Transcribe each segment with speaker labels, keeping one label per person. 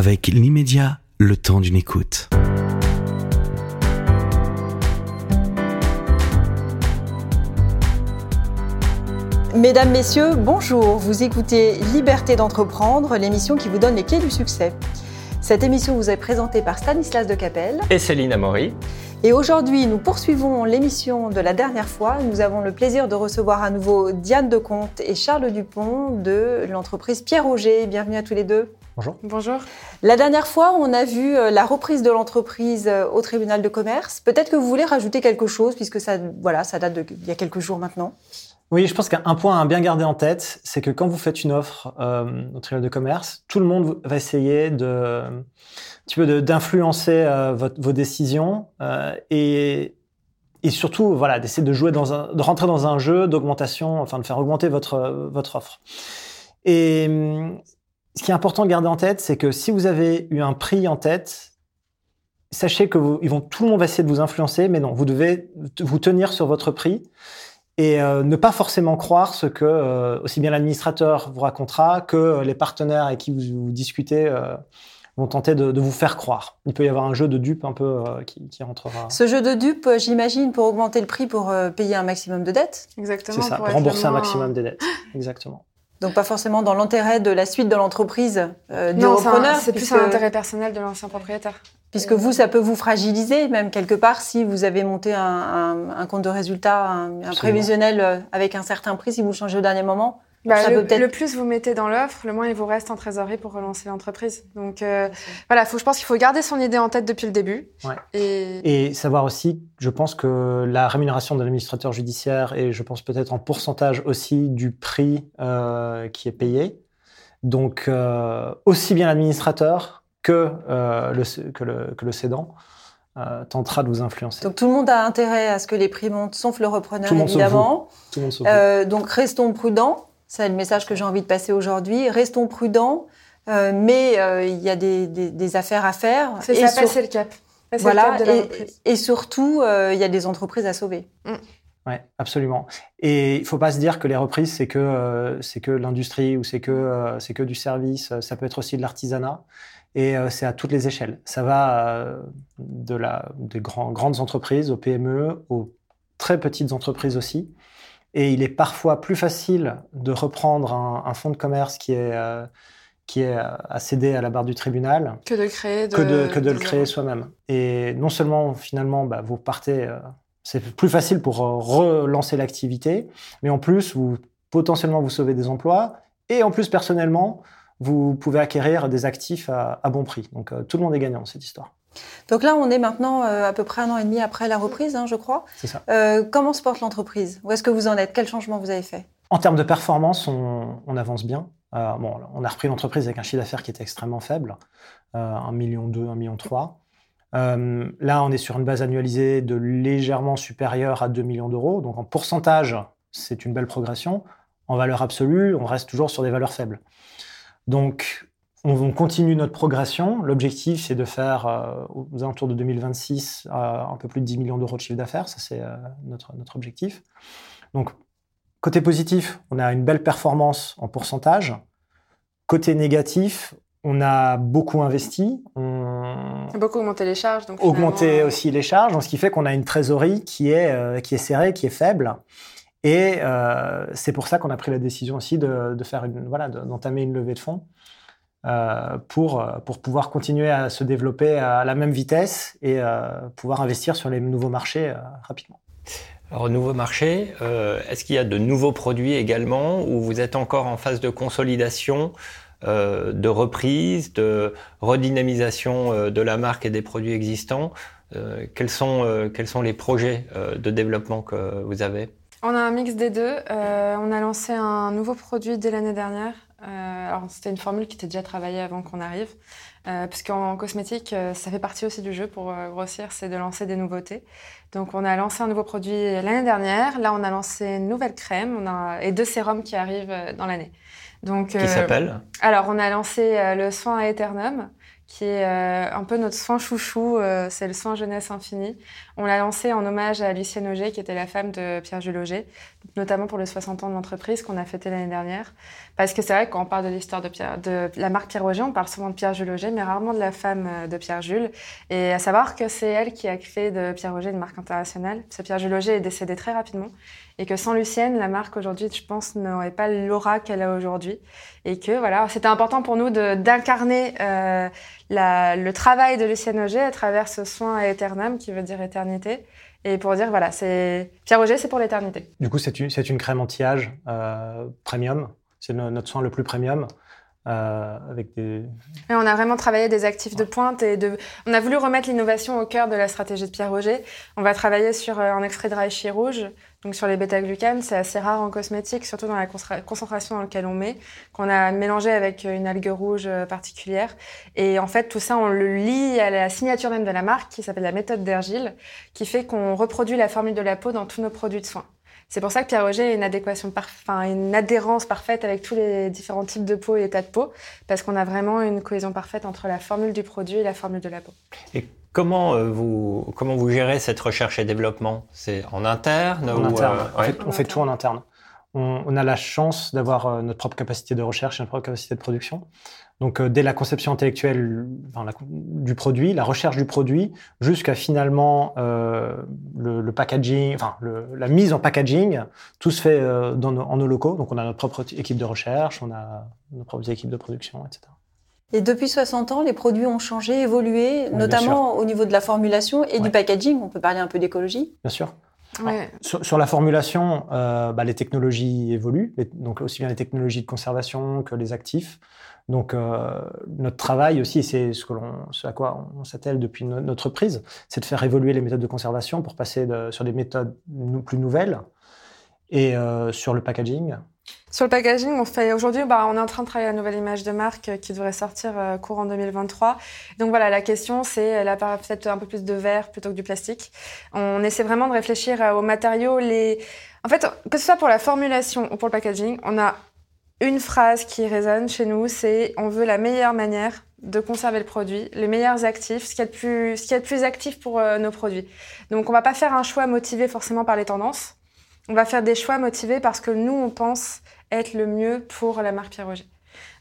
Speaker 1: avec l'immédiat, le temps d'une écoute.
Speaker 2: Mesdames, Messieurs, bonjour. Vous écoutez Liberté d'entreprendre, l'émission qui vous donne les clés du succès. Cette émission vous est présentée par Stanislas de Capelle
Speaker 3: et Céline Amaury.
Speaker 2: Et aujourd'hui, nous poursuivons l'émission de la dernière fois. Nous avons le plaisir de recevoir à nouveau Diane Decomte et Charles Dupont de l'entreprise Pierre Auger. Bienvenue à tous les deux.
Speaker 4: Bonjour.
Speaker 5: Bonjour.
Speaker 2: La dernière fois, on a vu euh, la reprise de l'entreprise euh, au tribunal de commerce. Peut-être que vous voulez rajouter quelque chose, puisque ça, voilà, ça date d'il y a quelques jours maintenant.
Speaker 4: Oui, je pense qu'un point à bien garder en tête, c'est que quand vous faites une offre euh, au tribunal de commerce, tout le monde va essayer de petit peu d'influencer euh, vos décisions euh, et, et surtout voilà d'essayer de jouer dans un, de rentrer dans un jeu d'augmentation, enfin de faire augmenter votre votre offre. Et ce qui est important de garder en tête, c'est que si vous avez eu un prix en tête, sachez que vous, ils vont tout le monde va essayer de vous influencer, mais non, vous devez vous tenir sur votre prix et euh, ne pas forcément croire ce que euh, aussi bien l'administrateur vous racontera que les partenaires avec qui vous, vous discutez euh, vont tenter de, de, vous faire croire. Il peut y avoir un jeu de dupe un peu euh, qui, qui, rentrera.
Speaker 2: Ce jeu de dupe, euh, j'imagine, pour augmenter le prix pour euh, payer un maximum de dettes?
Speaker 5: Exactement.
Speaker 4: C'est ça, pour, rembourser un maximum des dettes. Exactement.
Speaker 2: Donc pas forcément dans l'intérêt de la suite de l'entreprise euh, du
Speaker 5: non,
Speaker 2: repreneur.
Speaker 5: C'est plus un intérêt personnel de l'ancien propriétaire.
Speaker 2: Puisque vous, ça peut vous fragiliser, même quelque part, si vous avez monté un, un, un compte de résultat, un, un prévisionnel avec un certain prix, si vous changez au dernier moment.
Speaker 5: Bah, le, le, plus vous mettez dans l'offre, le moins il vous reste en trésorerie pour relancer l'entreprise. Donc euh, voilà, faut, je pense qu'il faut garder son idée en tête depuis le début.
Speaker 4: Ouais. Et... et... savoir aussi, je pense que la rémunération de l'administrateur judiciaire est, je pense peut-être en pourcentage aussi du prix euh, qui est payé. Donc euh, aussi bien l'administrateur que, euh, le, que, le, que le cédant. Euh, tentera de vous influencer.
Speaker 2: Donc tout le monde a intérêt à ce que les prix montent, sauf le repreneur
Speaker 4: tout le monde
Speaker 2: évidemment.
Speaker 4: Tout le monde
Speaker 2: euh, donc restons prudents. C'est le message que j'ai envie de passer aujourd'hui. Restons prudents, euh, mais euh, il y a des, des, des, affaires à faire.
Speaker 5: C'est ça, sur... passer le cap. Passer
Speaker 2: voilà,
Speaker 5: le cap
Speaker 2: et, et, surtout, euh, il y a des entreprises à sauver.
Speaker 5: Mm.
Speaker 4: Oui, absolument. Et il faut pas se dire que les reprises, c'est que, euh, c'est que l'industrie ou c'est que, euh, c'est que du service. Ça peut être aussi de l'artisanat. Et euh, c'est à toutes les échelles. Ça va de la, des grands, grandes entreprises aux PME, aux très petites entreprises aussi. Et il est parfois plus facile de reprendre un, un fonds de commerce qui est, euh, qui est à céder à la barre du tribunal
Speaker 5: que de, créer de,
Speaker 4: que de, que de le créer soi-même. Et non seulement, finalement, bah, vous partez, euh, c'est plus facile pour euh, relancer l'activité, mais en plus, vous potentiellement vous sauvez des emplois. Et en plus, personnellement, vous pouvez acquérir des actifs à, à bon prix. Donc tout le monde est gagnant dans cette histoire.
Speaker 2: Donc là, on est maintenant euh, à peu près un an et demi après la reprise, hein, je crois.
Speaker 4: C'est ça.
Speaker 2: Euh, comment se porte l'entreprise? Où est-ce que vous en êtes? Quel changement vous avez fait?
Speaker 4: En termes de performance, on, on avance bien. Euh, bon, on a repris l'entreprise avec un chiffre d'affaires qui était extrêmement faible, euh, 1 million 2, 1 million 3. Là, on est sur une base annualisée de légèrement supérieure à 2 millions d'euros. Donc en pourcentage, c'est une belle progression. En valeur absolue, on reste toujours sur des valeurs faibles. Donc on continue notre progression. L'objectif, c'est de faire euh, aux alentours de 2026 euh, un peu plus de 10 millions d'euros de chiffre d'affaires. Ça, c'est euh, notre, notre objectif. Donc, côté positif, on a une belle performance en pourcentage. Côté négatif, on a beaucoup investi. On
Speaker 5: a beaucoup augmenté les charges. Donc
Speaker 4: augmenté aussi les charges, donc ce qui fait qu'on a une trésorerie qui est, qui est serrée, qui est faible. Et c'est pour ça qu'on a pris la décision aussi de, de faire une, voilà, d'entamer une levée de fonds. Euh, pour, pour pouvoir continuer à se développer à la même vitesse et euh, pouvoir investir sur les nouveaux marchés euh, rapidement.
Speaker 3: Alors, nouveaux marchés, euh, est-ce qu'il y a de nouveaux produits également ou vous êtes encore en phase de consolidation, euh, de reprise, de redynamisation de la marque et des produits existants quels, sont, quels sont les projets de développement que vous avez?
Speaker 5: On a un mix des deux. on a lancé un nouveau produit dès l'année dernière euh, alors c'était une formule qui était déjà travaillée avant qu'on arrive, euh, puisqu'en cosmétique, euh, ça fait partie aussi du jeu pour euh, grossir, c'est de lancer des nouveautés. Donc on a lancé un nouveau produit l'année dernière. Là, on a lancé une nouvelle crème, on a et deux sérums qui arrivent dans l'année.
Speaker 3: Donc qui s'appelle
Speaker 5: Alors on a lancé le soin à Eternum, qui est un peu notre soin chouchou, c'est le soin jeunesse infini. On l'a lancé en hommage à Lucienne Auger, qui était la femme de Pierre-Jules Auger, notamment pour le 60 ans de l'entreprise qu'on a fêté l'année dernière. Parce que c'est vrai que quand on parle de l'histoire de, Pierre, de la marque Pierre Auger, on parle souvent de Pierre-Jules Auger, mais rarement de la femme euh, de Pierre-Jules. Et à savoir que c'est elle qui a fait de Pierre Auger une marque internationale. Parce que Pierre-Jules Auger est décédé très rapidement et que sans Lucienne, la marque aujourd'hui, je pense, n'aurait pas l'aura qu'elle a aujourd'hui. Et que voilà, c'était important pour nous d'incarner euh, le travail de Lucienne Auger à travers ce soin éternam, qui veut dire éternité. Et pour dire, voilà, c'est Pierre Auger, c'est pour l'éternité.
Speaker 4: Du coup, c'est une, une, crème anti-âge euh, premium. C'est notre soin le plus premium. Euh, avec des...
Speaker 5: on a vraiment travaillé des actifs de pointe et de... on a voulu remettre l'innovation au cœur de la stratégie de Pierre Roger. On va travailler sur euh, un extrait de reishi rouge, donc sur les bêta-glucanes. C'est assez rare en cosmétique, surtout dans la concentration dans laquelle on met, qu'on a mélangé avec une algue rouge euh, particulière. Et en fait, tout ça, on le lie à la signature même de la marque qui s'appelle la méthode d'Ergile, qui fait qu'on reproduit la formule de la peau dans tous nos produits de soins. C'est pour ça que Pierre Roger a une adéquation enfin, une adhérence parfaite avec tous les différents types de peau et états de peau, parce qu'on a vraiment une cohésion parfaite entre la formule du produit et la formule de la peau.
Speaker 3: Et comment euh, vous comment vous gérez cette recherche et développement? C'est en interne
Speaker 4: En interne. Euh, on, fait, tout en interne. On, a la chance d'avoir euh, notre propre capacité de recherche et notre propre capacité de production. Donc, euh, dès la conception intellectuelle du produit, la recherche du produit, jusqu'à finalement euh, le, packaging, enfin la mise en packaging, tout se fait euh, dans en nos locaux. Donc, on a notre propre équipe de recherche, on a nos propres équipes de production, etc.
Speaker 2: Et depuis 60 ans, les produits ont changé, évolué, notamment au niveau de la formulation et du packaging. On peut parler un peu d'écologie
Speaker 4: Bien sûr. Sur, la formulation, bah, les technologies évoluent, donc aussi bien les technologies de conservation que les actifs. Donc euh, notre travail aussi, c'est ce, que ce à quoi on s'attelle depuis notre prise, c'est de faire évoluer les méthodes de conservation pour passer sur des méthodes plus nouvelles et euh, sur le packaging.
Speaker 5: Sur le packaging, on fait aujourd'hui, bah, on est en train de travailler la nouvelle image de marque euh, qui devrait sortir courant 2023. Donc voilà, la question, c'est a peut-être un peu plus de verre plutôt que du plastique. On essaie vraiment de réfléchir aux matériaux, les. En fait, que ce soit pour la formulation ou pour le packaging, on a une phrase qui résonne chez nous, c'est on veut la meilleure manière de conserver le produit, les meilleurs actifs, ce qui est le plus, ce qui est plus actif pour euh, nos produits. Donc on va pas faire un choix motivé forcément par les tendances. On va faire des choix motivés parce que nous on pense être le mieux pour la marque Pierre Roger.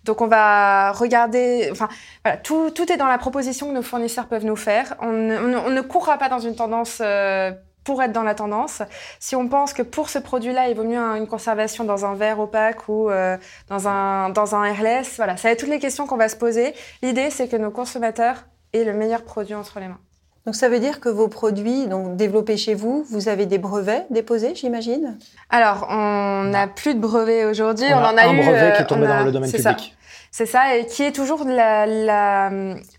Speaker 5: Donc on va regarder, enfin voilà, tout, tout est dans la proposition que nos fournisseurs peuvent nous faire. On ne, on ne courra pas dans une tendance euh, pour être dans la tendance. Si on pense que pour ce produit-là, il vaut mieux une conservation dans un verre opaque ou euh, dans, un, dans un airless, voilà, ça va être toutes les questions qu'on va se poser. L'idée, c'est que nos consommateurs aient le meilleur produit entre les mains.
Speaker 2: Donc ça veut dire que vos produits, donc développés chez vous, vous avez des brevets déposés, j'imagine?
Speaker 5: Alors, on n'a plus de brevets aujourd'hui.
Speaker 4: On,
Speaker 5: en
Speaker 4: a
Speaker 5: un
Speaker 4: brevet qui est tombé dans le domaine public.
Speaker 5: C'est ça, et qui est toujours la, la,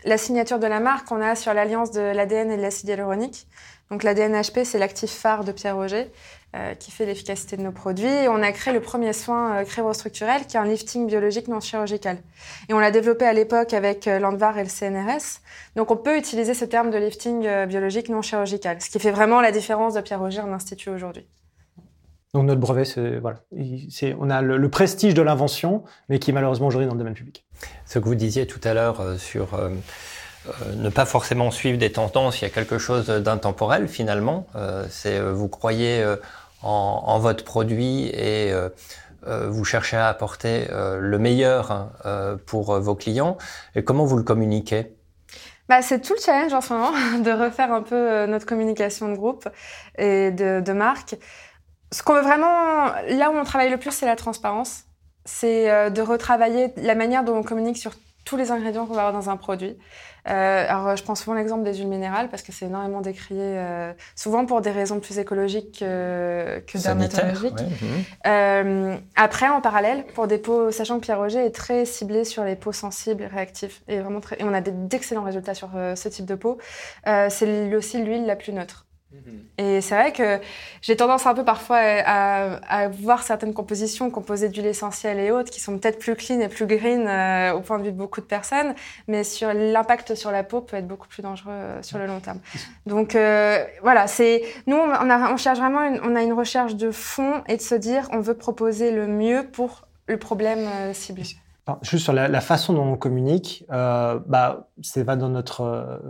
Speaker 5: la, signature de la marque qu'on a sur l'alliance de l'ADN et de l'acide hyaluronique. Donc la DNHP, c'est l'actif phare de Pierre Roger euh, qui fait l'efficacité de nos produits. Et on a créé le premier soin euh, cryostructurel qui est un lifting biologique non chirurgical. Et on l'a développé à l'époque avec euh, l'ANDVAR et le CNRS. Donc on peut utiliser ce terme de lifting euh, biologique non chirurgical, ce qui fait vraiment la différence de Pierre Roger en institut aujourd'hui.
Speaker 4: Donc notre brevet, c'est voilà, on a le, prestige de l'invention, mais qui est malheureusement aujourd'hui dans le domaine public.
Speaker 3: Ce que vous disiez tout à l'heure sur euh, ne pas forcément suivre des tendances, il y a quelque chose d'intemporel finalement. Euh, c'est euh, vous croyez en, votre produit et vous cherchez à apporter le meilleur hein, pour vos clients. Et comment vous le communiquez?
Speaker 5: Bah, c'est tout le challenge en ce moment de refaire un peu notre communication de groupe et de, de marque. Ce qu'on veut vraiment, là où on travaille le plus, c'est la transparence. C'est de retravailler la manière dont on communique sur tous les ingrédients qu'on va avoir dans un produit. Euh, alors, je prends souvent l'exemple des huiles minérales parce que c'est énormément décrié, euh, souvent pour des raisons plus écologiques que, que dermatologiques. Mhm. Euh, après, en parallèle, pour des peaux, sachant que Pierre Roger est très ciblé sur les peaux sensibles, réactives, et vraiment très, et on a d'excellents résultats sur euh, ce type de peau. Euh, c'est aussi l'huile la plus neutre. Et c'est vrai que j'ai tendance un peu parfois à, voir certaines compositions composées d'huile essentielle et autres qui sont peut-être plus clean et plus green euh, au point de vue de beaucoup de personnes, mais sur l'impact sur la peau peut être beaucoup plus dangereux euh, sur le long terme. Donc euh, voilà, c'est nous on, a, cherche vraiment une, on a une recherche de fond et de se dire on veut proposer le mieux pour le problème ciblé.
Speaker 4: Juste sur la, la façon dont on communique, bah, c'est pas dans notre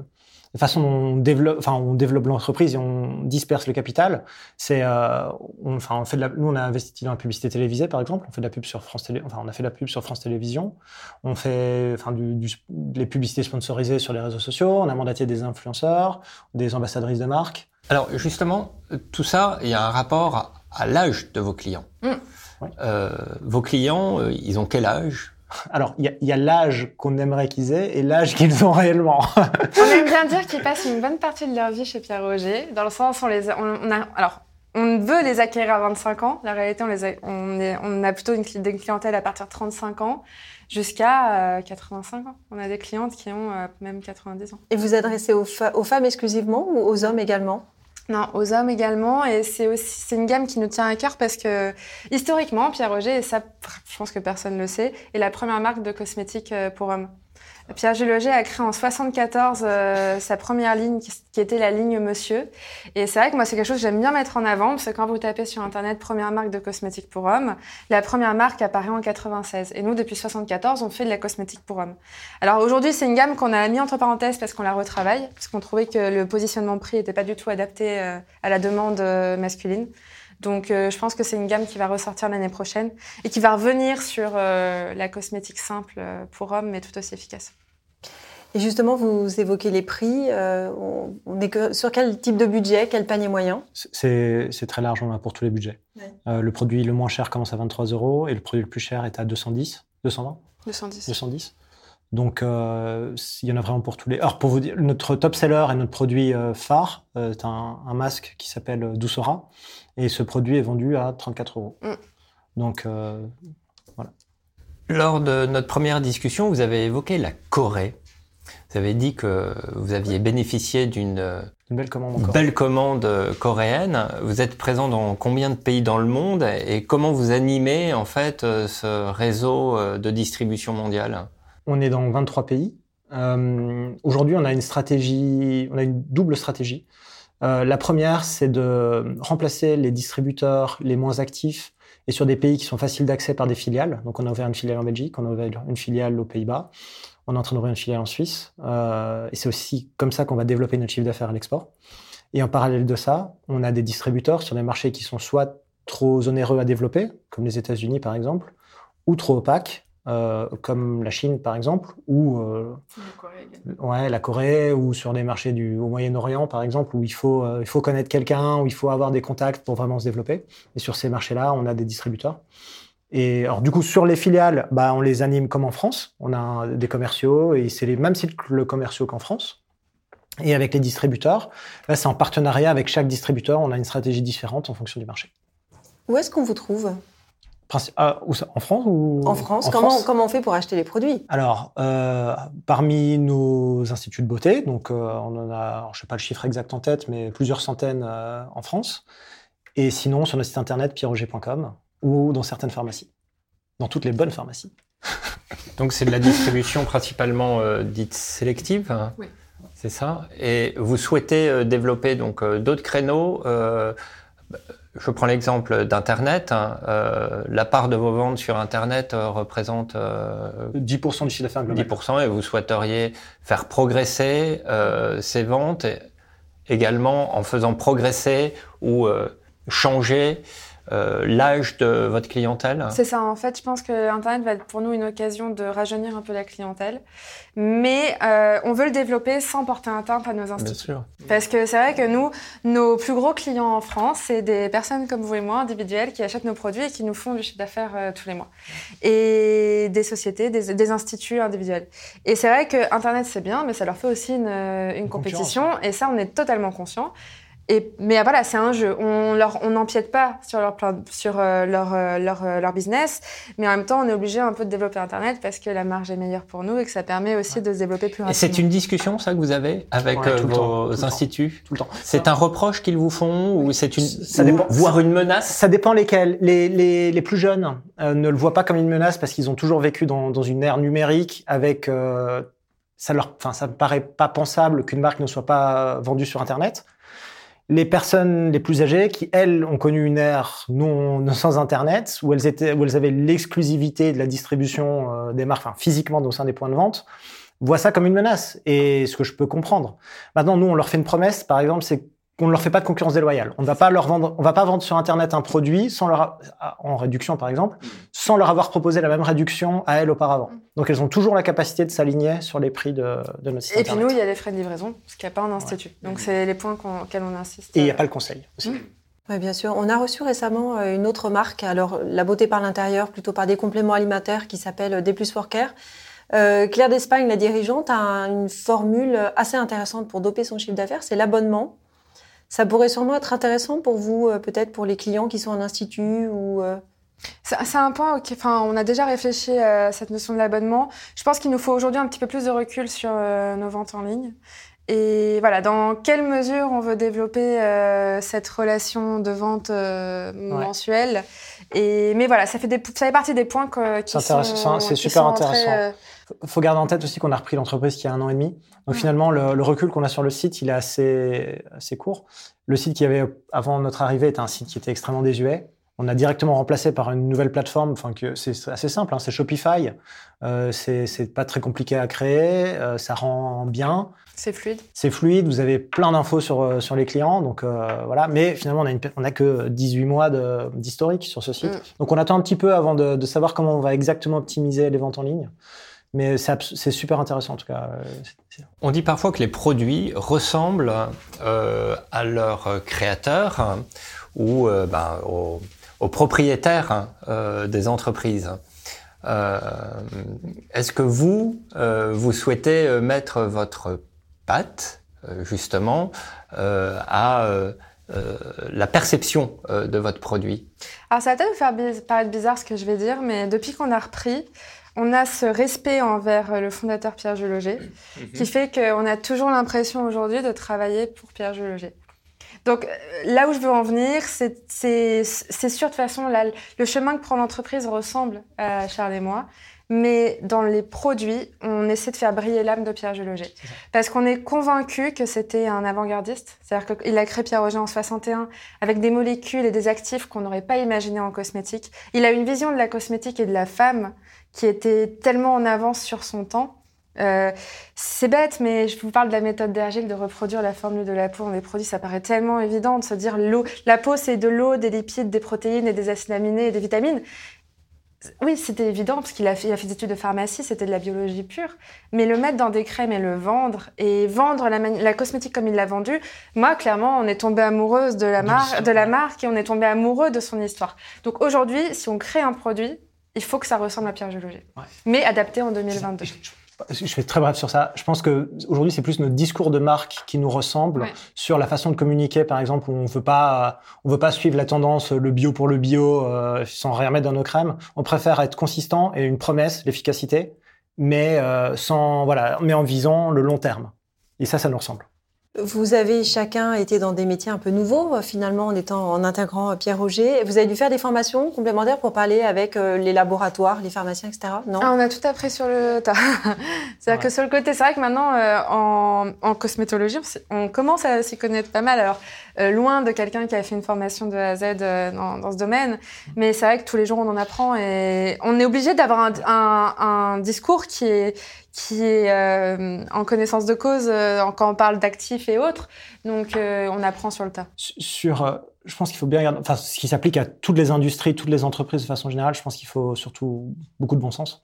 Speaker 4: la façon dont on développe, enfin, on développe l'entreprise et on disperse le capital. C'est, euh, on, enfin, on fait de la, nous, on a investi dans la publicité télévisée, par exemple. On fait de la pub sur France Télé, enfin, on a fait de la pub sur France Télévisions. On fait, enfin, du, du, des publicités sponsorisées sur les réseaux sociaux. On a mandaté des influenceurs, des ambassadrices de marque.
Speaker 3: Alors justement, tout ça, il y a un rapport à, à l'âge de vos clients.
Speaker 5: Mm.
Speaker 4: Ouais.
Speaker 3: Euh, vos clients, euh, ils ont quel âge?
Speaker 4: Alors, il y a, l'âge qu'on aimerait qu'ils aient et l'âge qu'ils ont réellement.
Speaker 5: On aime bien dire qu'ils passent une bonne partie de leur vie chez Pierre Roger, dans le sens où on les a, on, on a, alors, on veut les acquérir à 25 ans. La réalité, on, les a, on, est, on a plutôt une, cli- une clientèle à partir de 35 ans jusqu'à euh, 85 ans. On a des clientes qui ont euh, même 90 ans.
Speaker 2: Et vous adressez aux femmes exclusivement ou aux hommes également?
Speaker 5: Non, aux hommes également. Et c'est aussi c'est une gamme qui nous tient à cœur parce que historiquement, Pierre Roger, et ça, je pense que personne ne le sait, est la première marque de cosmétiques euh, pour hommes. Pierre Roger a créé en 74 euh, sa première ligne qui, qui était la ligne Monsieur. Et c'est vrai que moi, c'est quelque chose que j'aime bien mettre en avant parce que quand vous tapez sur Internet première marque de cosmétiques pour hommes, la première marque apparaît en 96. Et nous, depuis 74, on fait de la cosmétique pour hommes. Alors aujourd'hui, c'est une gamme qu'on a mis entre parenthèses parce qu'on la retravaille, parce qu'on trouvait que le positionnement prix n'était pas du tout adapté euh, à la demande euh, masculine. Donc euh, je pense que c'est une gamme qui va ressortir l'année prochaine et qui va revenir sur euh, la cosmétique simple euh, pour hommes, mais tout aussi efficace.
Speaker 2: Et justement, vous évoquez les prix. euh, on, est que- sur quel type de budget, quel panier moyen?
Speaker 4: C'est c'est très large, on a pour tous les budgets.
Speaker 2: Ouais.
Speaker 4: Euh, le produit le moins cher commence à 23 euros et le produit le plus cher est à 210, 220,
Speaker 5: 210.
Speaker 4: 210. Donc, euh, il y en a vraiment pour tous les. Alors, pour vous dire, notre top seller et notre produit euh, phare euh, est un, un masque qui s'appelle Doucera. Et ce produit est vendu à 34 euros.
Speaker 5: Mm.
Speaker 4: Donc, euh,
Speaker 3: Lors de notre première discussion, vous avez évoqué la Corée. Vous avez dit que vous aviez bénéficié d'une
Speaker 4: une belle commande encore.
Speaker 3: belle commande coréenne. Vous êtes présent dans combien de pays dans le monde et comment vous animez en fait ce réseau de distribution mondiale?
Speaker 4: On est dans 23 pays. Euh, Aujourd'hui, on a une stratégie, on a une double stratégie. Euh, la première, c'est de remplacer les distributeurs les moins actifs et sur des pays qui sont faciles d'accès par des filiales. Donc, on a ouvert une filiale en Belgique, on a ouvert une filiale aux Pays-Bas, on est en train d'ouvrir une filiale en Suisse. Euh, et c'est aussi comme ça qu'on va développer notre chiffre d'affaires à l'export. Et en parallèle de ça, on a des distributeurs sur des marchés qui sont soit trop onéreux à développer, comme les États-Unis par exemple, ou trop opaques, euh, comme la Chine par exemple, ou euh, ouais, la Corée, ou sur des marchés du, au Moyen-Orient par exemple, où il faut, euh, il faut connaître quelqu'un, où il faut avoir des contacts pour vraiment se développer. Et sur ces marchés-là, on a des distributeurs. Et alors du coup, sur les filiales, bah, on les anime comme en France. On a des commerciaux, et c'est les mêmes cycles commerciaux qu'en France. Et avec les distributeurs, là, c'est en partenariat avec chaque distributeur. On a une stratégie différente en fonction du marché.
Speaker 2: Où est-ce qu'on vous trouve?
Speaker 4: Ah, où ça En France ou
Speaker 2: En France, comment,
Speaker 4: France
Speaker 2: comment on fait pour acheter les produits?
Speaker 4: Alors, euh, parmi nos instituts de beauté, donc euh, on en a, je sais pas le chiffre exact en tête, mais plusieurs centaines euh, en France. Et sinon, sur notre site internet pierroger.com ou dans certaines pharmacies, dans toutes les bonnes pharmacies.
Speaker 3: Donc c'est de la distribution principalement euh, dite sélective. hein?
Speaker 5: Oui.
Speaker 3: C'est ça? Et vous souhaitez euh, développer donc euh, d'autres créneaux. Je prends l'exemple d'Internet. hein, euh, la part de vos ventes sur Internet euh, représente euh,
Speaker 4: 10% du chiffre d'affaires global.
Speaker 3: 10% et vous souhaiteriez faire progresser euh, ces ventes et également en faisant progresser ou euh, changer euh, l'âge de votre clientèle.
Speaker 5: C'est ça, en fait, je pense que Internet va être pour nous une occasion de rajeunir un peu la clientèle. Mais euh, on veut le développer sans porter atteinte à nos
Speaker 3: Bien
Speaker 5: instituts.
Speaker 3: sûr.
Speaker 5: Parce que c'est vrai que nous, nos plus gros clients en France, c'est des personnes comme vous et moi, individuelles, qui achètent nos produits et qui nous font du chiffre d'affaires euh, tous les mois. Et des sociétés, des, des instituts individuels. Et c'est vrai que Internet, c'est bien, mais ça leur fait aussi une, une compétition. Et ça, on est totalement conscient. Et, mais voilà, c'est un jeu. On leur, on n'empiète pas sur leur plan, sur euh, leur, euh, leur, euh, leur business, mais en même temps, on est obligé un peu de développer Internet parce que la marge est meilleure pour nous et que ça permet aussi de se développer plus
Speaker 3: Et
Speaker 5: rapidement.
Speaker 3: c'est une discussion, ça, que vous avez avec
Speaker 4: Ouais,
Speaker 3: euh,
Speaker 4: tout le temps, tout
Speaker 3: vos instituts?
Speaker 4: Tout le temps.
Speaker 3: C'est un reproche qu'ils vous font ou c'est une,
Speaker 4: Ça
Speaker 3: ou-
Speaker 4: dépend.
Speaker 3: voire une menace?
Speaker 4: Ça dépend lesquels. Les, les, les plus jeunes euh, ne le voient pas comme une menace parce qu'ils ont toujours vécu dans, dans une ère numérique avec. euh, ça leur, enfin, ça me paraît pas pensable qu'une marque ne soit pas vendue sur Internet. Les personnes les plus âgées qui, elles, ont connu une ère non, sans Internet, où elles, étaient, où elles avaient l'exclusivité de la distribution euh, des marques, enfin, physiquement au sein des points de vente, voient ça comme une menace. Et ce que je peux comprendre. Maintenant, nous, on leur fait une promesse, par exemple, c'est on ne leur fait pas de concurrence déloyale. On ne va pas leur vendre, on va pas vendre sur Internet un produit sans leur, en réduction par exemple, sans leur avoir proposé la même réduction à elles auparavant. Donc elles ont toujours la capacité de s'aligner sur les prix de, de notre site
Speaker 5: Et
Speaker 4: Internet.
Speaker 5: puis nous, il y a les frais de livraison, parce qu'il n'y a pas un institut. Donc c'est les points qu'on- auxquels on insiste.
Speaker 4: Et il n'y a pas le conseil aussi.
Speaker 2: Oui, bien sûr. On a reçu récemment euh, une autre marque, alors la beauté par l'intérieur, plutôt par des compléments alimentaires, qui s'appelle D plus for Care. Euh, Claire d'Espagne, la dirigeante, a un- une formule assez intéressante pour doper son chiffre d'affaires, c'est l'abonnement. Ça pourrait sûrement être intéressant pour vous, euh, peut-être pour les clients qui sont en institut ou. euh,
Speaker 5: C'est un point auquel enfin, on a déjà réfléchi à cette notion de l'abonnement. Je pense qu'il nous faut aujourd'hui un petit peu plus de recul sur euh, nos ventes en ligne. Et voilà, dans quelle mesure on veut développer euh, cette relation de vente euh, mensuelle? Et, mais voilà, ça fait, des, ça fait partie des points que, qui
Speaker 4: C'est
Speaker 5: sont,
Speaker 4: intéressant, c'est super
Speaker 5: sont entrés,
Speaker 4: intéressant.
Speaker 5: euh,
Speaker 4: faut garder en tête aussi qu'on a repris l'entreprise il y a un an et demi. Donc finalement, le, le recul qu'on a sur le site, il est assez, assez court. Le site qui avait avant notre arrivée était un site qui était extrêmement désuet. On a directement remplacé par une nouvelle plateforme. Enfin, c'est assez simple. Hein, c'est Shopify. Euh, c'est pas très compliqué à créer. euh, ça rend bien.
Speaker 5: c'est fluide.
Speaker 4: C'est fluide. Vous avez plein d'infos sur euh, sur les clients. Donc euh, voilà. Mais finalement, on a, une, on a que 18 mois d'historique sur ce site.
Speaker 5: Mm.
Speaker 4: Donc on attend un petit peu avant de, de savoir comment on va exactement optimiser les ventes en ligne. Mais c'est super intéressant en tout cas. Euh,
Speaker 3: On dit parfois que les produits ressemblent euh, à leur créateur ou euh, ben, aux, propriétaires des entreprises. Est-ce que vous, vous souhaitez mettre votre patte, justement, à euh, euh, la perception euh, de votre produit
Speaker 5: Alors, ça va peut-être vous faire paraître bizarre ce que je vais dire, mais depuis qu'on a repris, on a ce respect envers le fondateur Pierre Jules Auger, qui fait qu'on a toujours l'impression aujourd'hui de travailler pour Pierre Auger. Donc, euh, là où je veux en venir, c'est sûr, de toute façon, là, le chemin que prend l'entreprise ressemble à Charles et moi. Mais dans les produits, on essaie de faire briller l'âme de Pierre Auger. Parce qu'on est convaincu que c'était un avant-gardiste. C'est-à-dire qu'il a créé Pierre Auger en 61 avec des molécules et des actifs qu'on n'aurait pas imaginés en cosmétique. Il a une vision de la cosmétique et de la femme qui était tellement en avance sur son temps. Euh, c'est bête, mais je vous parle de la méthode d'Hergile de reproduire la formule de la peau dans des produits. Ça paraît tellement évident de se dire l'eau, la peau c'est de l'eau, des lipides, des protéines et des acides aminés et des vitamines. Oui, c'était évident parce qu'il a fait, il a fait des études de pharmacie, c'était de la biologie pure. Mais le mettre dans des crèmes et le vendre et vendre la, cosmétique comme il l'a vendu, moi clairement, on est tombé amoureuse de la marque,
Speaker 4: l'histoire,
Speaker 5: de la
Speaker 4: ouais.
Speaker 5: marque et on est tombé amoureux de son histoire. Donc aujourd'hui, si on crée un produit, il faut que ça ressemble à Pierre
Speaker 4: Ouais.
Speaker 5: mais adapté en 2022.
Speaker 4: Je, je- je fais très bref sur ça. Je pense que aujourd'hui c'est plus notre discours de marque qui nous ressemble
Speaker 5: Ouais.
Speaker 4: sur la façon de communiquer, par exemple, où on veut pas, on veut pas suivre la tendance le bio pour le bio euh, sans rien mettre dans nos crèmes. On préfère être consistant et une promesse, l'efficacité, mais euh, sans voilà, mais en visant le long terme. Et ça, ça nous ressemble.
Speaker 2: Vous avez chacun été dans des métiers un peu nouveaux, euh, finalement, en étant en intégrant euh, Pierre Roger. Vous avez dû faire des formations complémentaires pour parler avec euh, les laboratoires, les pharmaciens, etc. Non?
Speaker 5: Ah, on a tout appris sur le tas. C'est-à-dire
Speaker 4: Ouais.
Speaker 5: que sur le côté, c'est vrai que maintenant, euh, en, en cosmétologie, on commence à s'y connaître pas mal. Alors, euh, loin de quelqu'un qui a fait une formation de A à Z euh, dans, ce domaine, mais c'est vrai que tous les jours, on en apprend et on est obligé d'avoir un, discours qui est, qui est euh, en connaissance de cause quand on parle d'actifs et autres. Donc, on apprend sur le tas.
Speaker 4: Su- Sur, je pense qu'il faut bien regarder, enfin, ce qui s'applique à toutes les industries, toutes les entreprises de façon générale, je pense qu'il faut surtout beaucoup de bon sens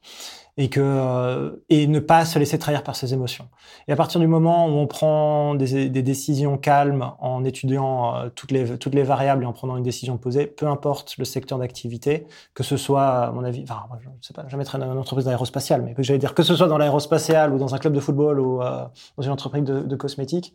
Speaker 4: et que euh, et ne pas se laisser trahir par ses émotions. Et à partir du moment où on prend des, des décisions calmes en étudiant euh, toutes les toutes les variables et en prenant une décision posée, peu importe le secteur d'activité, que ce soit, à mon avis, enfin, je sais pas, jamais dans une entreprise d'aérospatiale, mais j'allais dire que ce soit dans l'aérospatiale ou dans un club de football ou euh, dans une entreprise de cosmétiques,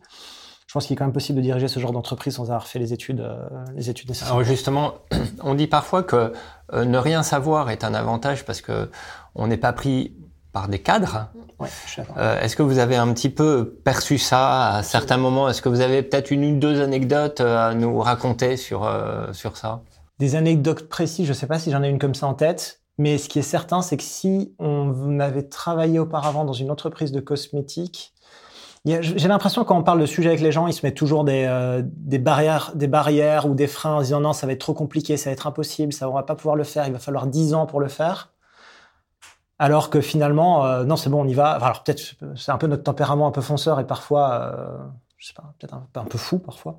Speaker 4: je pense qu'il est quand même possible de diriger ce genre d'entreprise sans avoir fait les études, euh, les études nécessaires.
Speaker 3: Alors justement, on dit parfois que euh, ne rien savoir est un avantage parce que on n'est pas pris par des cadres.
Speaker 4: Ouais.
Speaker 3: Euh, Est-ce que vous avez un petit peu perçu ça à certains moments? Est-ce que vous avez peut-être une ou deux anecdotes à nous raconter sur sur ça?
Speaker 4: Des anecdotes précises, je ne sais pas si j'en ai une comme ça en tête, mais ce qui est certain, c'est que si on avait travaillé auparavant dans une entreprise de cosmétiques, J'ai l'impression quand on parle de sujet avec les gens, ils se mettent toujours des, euh, des, barrières, des barrières ou des freins en disant non, ça va être trop compliqué, ça va être impossible, ça on va pas pouvoir le faire, il va falloir 10 ans pour le faire. Alors que finalement, euh, non, c'est bon, on y va. alors peut-être c'est un peu notre tempérament un peu fonceur et parfois, euh, je sais pas, peut-être un, un, peu fou parfois.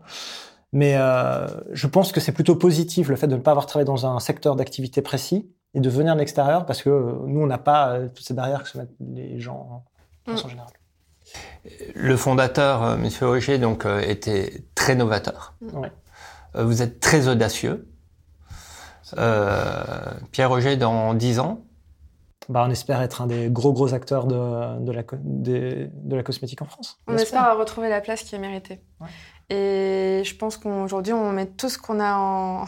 Speaker 4: Mais euh, je pense que c'est plutôt positif le fait de ne pas avoir travaillé dans un secteur d'activité précis et de venir de l'extérieur parce que nous, on n'a pas toutes ces barrières que se mettent les gens en mm. général.
Speaker 3: Le fondateur, euh, M. Roger, donc, euh, était très novateur. Euh, vous êtes très audacieux. Pierre Roger, dans 10 ans?
Speaker 4: Bah, on espère être un des gros gros acteurs de, de, la, de, la, cosmétique en France.
Speaker 5: On, espère retrouver la place qui est méritée. Et je pense qu'aujourd'hui, on met tout ce qu'on a en,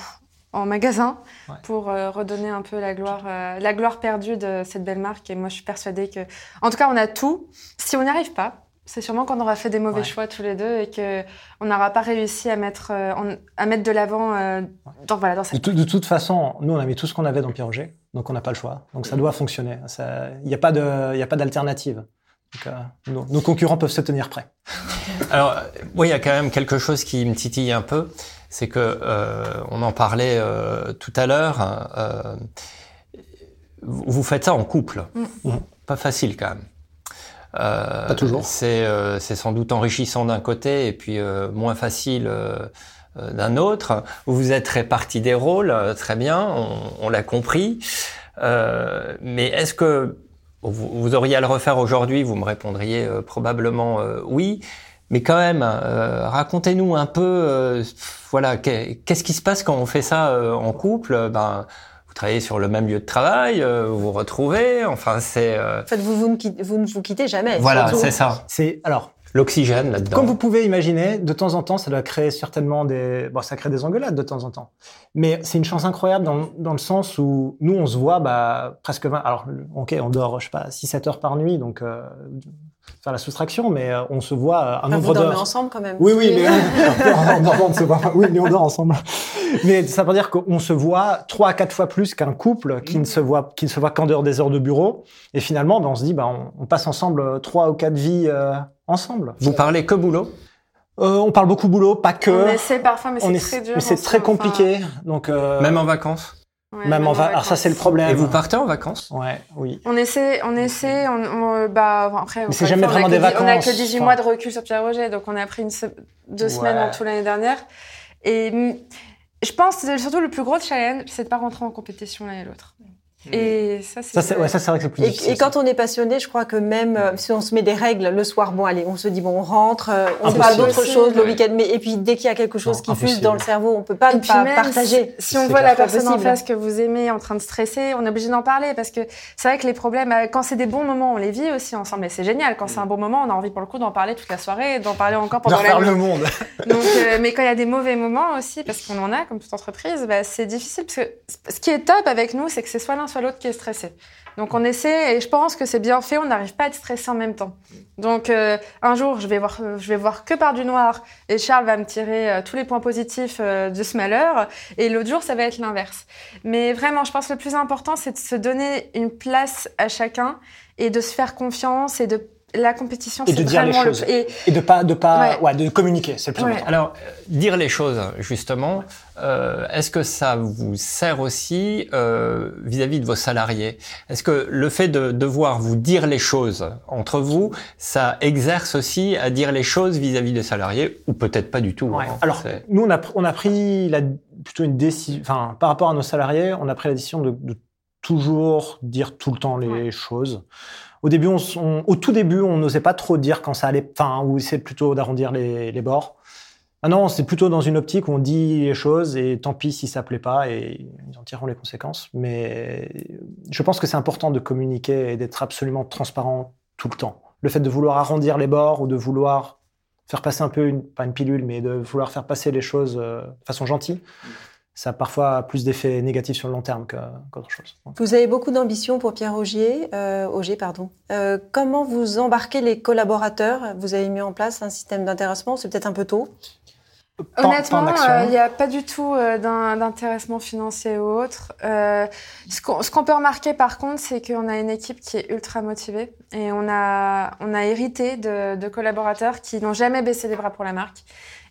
Speaker 5: en magasin pour redonner un peu la gloire, la gloire perdue de cette belle marque. Et moi, je suis persuadée que, en tout cas, on a tout. Si on n'y arrive pas, c'est sûrement qu'on aura fait des mauvais choix tous les deux et qu'on n'aura pas réussi à mettre, euh, à mettre de l'avant euh, dans, voilà, dans cette...
Speaker 4: de, de, toute façon, nous, on a mis tout ce qu'on avait dans Pierre Roger, donc on n'a pas le choix. Donc ça doit fonctionner. Il n'y a pas d'alternative. Euh, nos, nos, concurrents peuvent se tenir prêts.
Speaker 3: Alors, oui, il y a quand même quelque chose qui me titille un peu, c'est que euh, on en parlait euh, tout à l'heure. Euh, vous faites ça en couple, mmh. pas facile quand même.
Speaker 4: Euh, Pas toujours.
Speaker 3: Euh, c'est sans doute enrichissant d'un côté et puis euh, moins facile d'un autre. Vous vous êtes réparti des rôles, très bien, on, l'a compris. mais est-ce que vous, auriez à le refaire aujourd'hui? Vous me répondriez probablement oui. Mais quand même, racontez-nous un peu, voilà, qu'est-ce qui se passe quand on fait ça en couple? Ben, travaillez sur le même lieu de travail, euh, vous vous retrouvez, enfin c'est...
Speaker 2: Euh, en fait, vous, vous, ne, vous ne vous quittez jamais.
Speaker 3: Voilà, c'est ça.
Speaker 4: C'est alors
Speaker 3: l'oxygène là-dedans.
Speaker 4: Comme vous pouvez imaginer, de temps en temps, ça doit créer certainement des, bon, ça crée des engueulades de temps en temps. Mais c'est une chance incroyable dans, dans, le sens où nous, on se voit, bah, presque 20, alors, ok, on dort, je sais pas, 6-7 heures par nuit, donc, euh, faire la soustraction, mais euh, on se voit euh, un enfin, nombre d'heures.
Speaker 2: Ensemble quand même.
Speaker 4: Oui, oui, mais on, se voit. Oui, mais on dort ensemble. Mais ça veut dire qu'on se voit trois à quatre fois plus qu'un couple qui ne se voit qui ne se voit qu'en dehors des heures de bureau. Et finalement, ben, on se dit, ben, on, passe ensemble euh, trois ou quatre vies ensemble.
Speaker 3: Vous parlez que boulot?
Speaker 4: On parle beaucoup boulot, pas que.
Speaker 5: On essaie parfois, mais c'est très dur.
Speaker 4: Mais c'est très compliqué. Donc
Speaker 3: même en vacances?
Speaker 4: Même en va... Alors ça c'est le problème.
Speaker 3: Et vous partez en vacances
Speaker 4: Ouais, oui.
Speaker 5: On essaie, on essaie, on, bah après.
Speaker 4: Mais c'est jamais vraiment des vacances.
Speaker 5: On a que 18 mois de recul sur Pierre Roger, donc on a pris une deux semaines en tout l'année dernière. Et je pense que surtout le plus gros challenge, c'est de pas rentrer en compétition l'un et l'autre. Et ça, c'est
Speaker 4: ça, ouais, ça, vrai que c'est plus
Speaker 2: et,
Speaker 4: difficile.
Speaker 2: Et quand on est passionné, je crois que même euh, si on se met des règles le soir, bon, allez, on se dit, bon, on rentre, euh, on parle d'autre chose le week-end, mais et puis dès qu'il y a quelque chose qui fuse dans le cerveau, on peut pas ne pas partager.
Speaker 5: Si, on voit la personne en face que vous aimez en train de stresser, on est obligé d'en parler parce que c'est vrai que les problèmes, euh, quand c'est des bons moments, on les vit aussi ensemble, et c'est génial. Quand c'est un bon moment, on a envie pour le coup d'en parler toute la soirée, d'en parler encore pendant
Speaker 4: la nuit. le monde.
Speaker 5: Donc, mais quand il y a des mauvais moments aussi, parce qu'on en a comme toute entreprise, bah, c'est difficile parce que ce qui est top avec nous, c'est que c'est soit l'un l'autre qui est stressé. Donc on essaie et je pense que c'est bien fait. On n'arrive pas à être stressé en même temps. Donc euh, un jour je vais voir, euh, je vais voir que par du noir et Charles va me tirer euh, tous les points positifs de ce malheur. Et l'autre jour ça va être l'inverse. Mais vraiment, je pense que le plus important c'est de se donner une place à chacun et de se faire confiance et de la compétition,
Speaker 4: c'est vraiment les choses. Le... Et... et, de pas, de pas, ouais. de communiquer, c'est le plus important.
Speaker 3: Alors, euh, dire les choses, justement, euh, est-ce que ça vous sert aussi euh, vis-à-vis de vos salariés? Est-ce que le fait de devoir vous dire les choses entre vous, ça exerce aussi à dire les choses vis-à-vis des salariés, ou peut-être pas du tout
Speaker 4: hein, Alors, nous, on a, on a pris la, plutôt une décision, enfin, par rapport à nos salariés, on a pris la décision de, de toujours dire tout le temps les choses. Au tout début, on n'osait pas trop dire quand ça allait, enfin, ou c'est plutôt d'arrondir les, les, bords. Ah non, c'est plutôt dans une optique où on dit les choses et tant pis si ça plaît pas et ils en tireront les conséquences. Mais je pense que c'est important de communiquer et d'être absolument transparent tout le temps. Le fait de vouloir arrondir les bords ou de vouloir faire passer un peu, une, pas une pilule, mais de vouloir faire passer les choses euh, de façon gentille, ça a parfois plus d'effets négatifs sur le long terme qu'autre chose.
Speaker 2: Vous avez beaucoup d'ambition pour Pierre Augier, euh, Augier pardon. Euh, comment vous embarquez les collaborateurs? Vous avez mis en place un système d'intéressement, c'est peut-être un peu tôt
Speaker 5: Honnêtement, euh, il n'y a pas du tout euh, d'in- d'intéressement financier ou autre. Euh, ce qu'on peut remarquer par contre, c'est qu'on a une équipe qui est ultra motivée et on a, on a hérité de, de collaborateurs qui n'ont jamais baissé les bras pour la marque.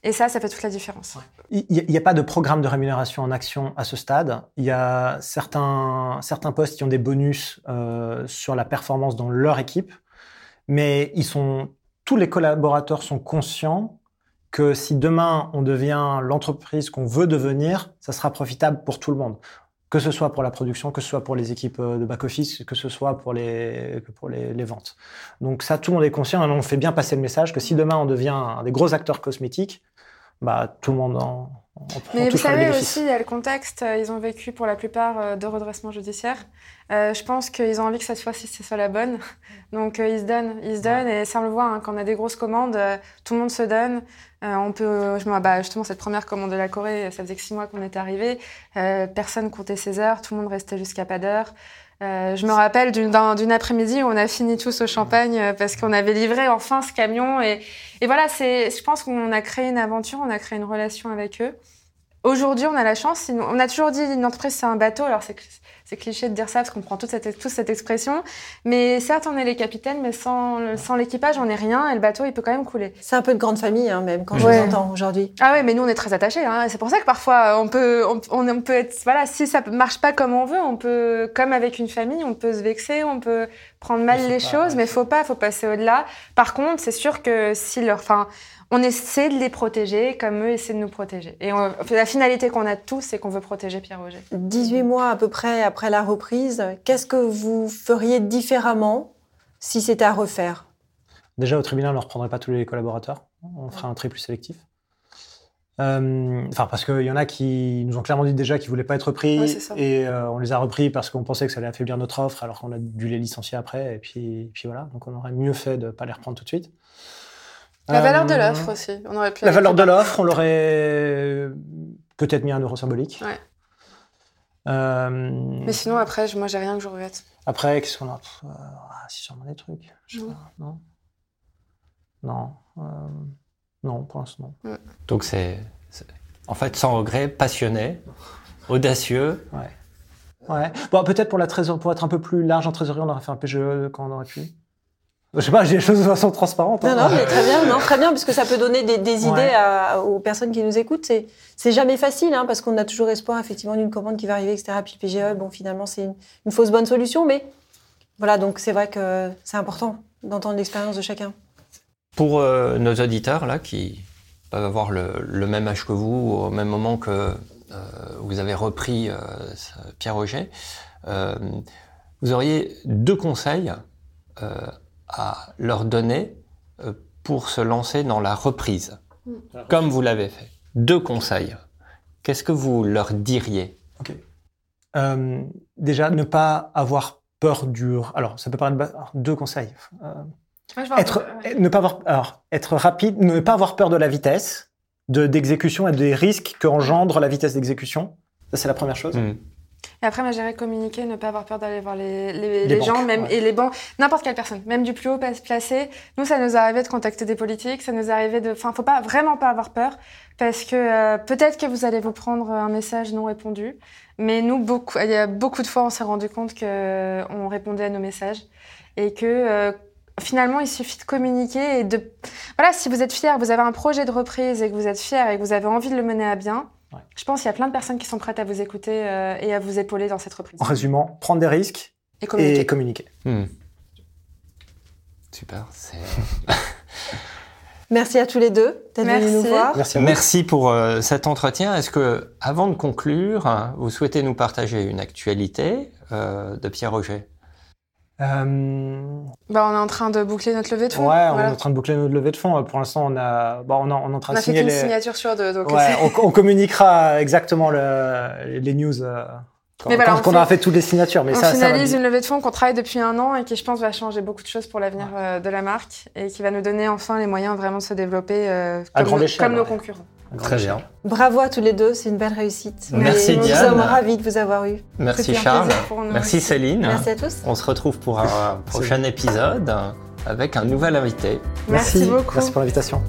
Speaker 5: Et ça, ça fait toute la différence.
Speaker 4: Il n'y a, pas de programme de rémunération en action à ce stade. Il y a certains, certains postes qui ont des bonus euh, sur la performance dans leur équipe, mais ils sont, tous les collaborateurs sont conscients que si demain on devient l'entreprise qu'on veut devenir, ça sera profitable pour tout le monde. Que ce soit pour la production, que ce soit pour les équipes euh, de back-office, que ce soit pour les, pour les, ventes. Donc ça, tout le monde est conscient et on fait bien passer le message que si demain on devient un des gros acteurs cosmétiques, bah, tout le monde en,
Speaker 5: Mais vous savez aussi, il y a le contexte. euh, Ils ont vécu pour la plupart euh, de redressement judiciaire. Euh, je pense qu'ils ont envie que cette fois-ci, ce soit la bonne. Donc, euh, ils se donnent. Ils se donnent. Et ça, on le voit, hein, quand on a des grosses commandes, euh, tout le monde se donne. On peut, je bah, justement, cette première commande de la Corée, ça faisait que six mois qu'on était arrivé. Personne comptait ses heures. Tout le monde restait jusqu'à pas d'heure. Euh, je me rappelle d'une d'un- d'une après-midi où on a fini tous au champagne euh, parce qu'on avait livré enfin ce camion. Et, et voilà, je pense qu'on a créé une aventure, on a créé une relation avec eux. Aujourd'hui, on a la chance. On a toujours dit une entreprise, c'est un bateau. Alors, c'est c'est cliché de dire ça parce qu'on prend toute cette, toute cette expression. Mais certes, on est les capitaines, mais sans, sans l'équipage, on n'est rien. Et le bateau, il peut quand même couler.
Speaker 2: C'est un peu de grande famille, hein, même, quand je
Speaker 5: Ouais.
Speaker 2: vous entends aujourd'hui.
Speaker 5: Ah ouais, mais nous, on est très attachés. Hein. Et C'est pour ça que parfois, on peut, on, peut être. Voilà, si ça marche pas comme on veut, on peut, comme avec une famille, on peut se vexer, on peut prendre mal
Speaker 4: Il faut
Speaker 5: les
Speaker 4: pas,
Speaker 5: choses,
Speaker 4: ouais.
Speaker 5: mais faut pas, faut passer au-delà. Par contre, c'est sûr que si leur. Enfin, on essaie de les protéger comme eux essaient de nous protéger. Et on- la finalité qu'on a tous, c'est qu'on veut protéger Pierre Roger.
Speaker 2: 18 mois à peu près après la reprise, qu'est-ce que vous feriez différemment si c'était à refaire?
Speaker 4: Déjà, au tribunal, on ne reprendrait pas tous les collaborateurs. On ferait un tri plus sélectif. Euh, Enfin, parce qu'il y en a qui nous ont clairement dit déjà qu'ils ne voulaient pas être
Speaker 5: ça.
Speaker 4: et euh, on les a repris parce qu'on pensait que ça allait affaiblir notre offre, alors qu'on a dû les licencier après. Et puis, puis voilà. Donc, on aurait mieux fait de ne pas les reprendre tout de suite.
Speaker 5: La valeur de
Speaker 4: Euh,
Speaker 5: l'offre aussi. On aurait pu
Speaker 4: La valeur de l'offre, on l'aurait peut-être mis un euro symbolique.
Speaker 5: Ouais.
Speaker 4: Euh,
Speaker 5: Mais sinon, après, moi, j'ai rien que je regrette.
Speaker 4: Après, qu'est-ce qu'on a? Euh, ah, sûrement des trucs. Je sais
Speaker 5: Non.
Speaker 4: pas. Non. Non. euh, non, pour l'instant. non.
Speaker 3: Donc c'est c'est- en fait sans regret, passionné, audacieux.
Speaker 4: Ouais. Bon, peut-être pour la trésorerie, pour être un peu plus large en trésorerie, on aurait fait un PGE quand on aurait pu. Je sais pas, j'ai les choses de façon transparente.
Speaker 2: Non,
Speaker 4: hein.
Speaker 2: non, mais très bien, non, très bien, parce que ça peut donner des, des
Speaker 4: Ouais.
Speaker 2: idées à- aux personnes qui nous écoutent. C'est, c'est jamais facile, hein, parce qu'on a toujours espoir, effectivement, d'une commande qui va arriver, etc. Puis le PGE, bon, finalement, c'est une, une fausse bonne solution, mais voilà, donc c'est vrai que c'est important d'entendre l'expérience de chacun.
Speaker 3: Pour euh, nos auditeurs là qui peuvent avoir le, le même âge que vous, au même moment que euh, vous avez repris euh, Pierre Roger, euh, vous auriez deux conseils euh, à leur donner euh, pour se lancer dans la reprise, comme vous l'avez fait. Deux conseils. Qu'est-ce que vous leur diriez?
Speaker 4: Ok. Euh, déjà, ne pas avoir peur du. Alors, ça peut paraître. alors, deux conseils. Euh,
Speaker 5: vais
Speaker 4: être,
Speaker 5: ouais.
Speaker 4: ne pas avoir, alors, être rapide, ne pas avoir peur de la vitesse de d'exécution et des risques que engendre la vitesse d'exécution. Ça, c'est la première chose.
Speaker 3: Hmm.
Speaker 5: Et après, moi, j'irais communiquer, ne pas avoir peur d'aller voir les, les,
Speaker 4: Les
Speaker 5: les gens, même,
Speaker 4: ouais.
Speaker 5: et les banques, n'importe quelle personne, même du plus haut pas- placé. Nous, ça nous arrivé de contacter des politiques, ça nous arrivé de, enfin, faut pas vraiment pas avoir peur, parce que euh, peut-être que vous allez vous prendre un message non répondu, mais nous, beaucoup, il y a beaucoup de fois, on s'est rendu compte que euh, on répondait à nos messages et que euh, finalement, il suffit de communiquer et de, voilà, si vous êtes fier, vous avez un projet de reprise et que vous êtes fier et que vous avez envie de le mener à bien.
Speaker 4: Ouais.
Speaker 5: Je pense qu'il y a plein de personnes qui sont prêtes à vous écouter euh, et à vous épauler dans cette reprise.
Speaker 4: En résumant, prendre des risques
Speaker 5: Et communiquer.
Speaker 4: et communiquer.
Speaker 3: Hmm. Super. c'est-
Speaker 2: Merci à tous les deux d'être venus
Speaker 5: Merci.
Speaker 2: nous voir.
Speaker 4: Merci à vous.
Speaker 3: Merci pour euh, cet entretien. Est-ce que, avant de conclure, hein, vous souhaitez nous partager une actualité euh, de Pierre Roger
Speaker 4: Euh,
Speaker 5: Bah, on est en train de boucler notre levée de
Speaker 4: ouais,
Speaker 5: fonds.
Speaker 4: on est en train de boucler notre levée de fonds. Pour l'instant, on a, bon, on, a- on est en train
Speaker 5: On
Speaker 4: de
Speaker 5: a fait
Speaker 4: les.
Speaker 5: signature sur deux, donc
Speaker 4: Ouais, on, on communiquera exactement le- les news euh, quand,
Speaker 5: Mais voilà,
Speaker 4: quand-
Speaker 5: on fait-
Speaker 4: aura fait toutes les signatures. Mais
Speaker 5: on
Speaker 4: ça, ça va
Speaker 5: finalise une levée de fonds qu'on travaille depuis un an et qui, je pense, va changer beaucoup de choses pour l'avenir euh, de la marque et qui va nous donner enfin les moyens vraiment de se développer euh, comme, nos,
Speaker 4: échelle,
Speaker 5: comme nos
Speaker 4: ouais.
Speaker 5: concurrents.
Speaker 3: Très bien.
Speaker 2: Bravo à tous les deux, c'est une belle réussite.
Speaker 3: Merci,
Speaker 2: Et nous
Speaker 3: Diane.
Speaker 2: sommes ravis de vous avoir eu.
Speaker 3: Merci Charles.
Speaker 5: plaisir pour nous
Speaker 3: Merci
Speaker 5: aussi.
Speaker 3: Céline.
Speaker 2: Merci à tous.
Speaker 3: On se retrouve pour un prochain épisode avec un nouvel invité.
Speaker 5: Merci beaucoup.
Speaker 4: Merci pour l'invitation.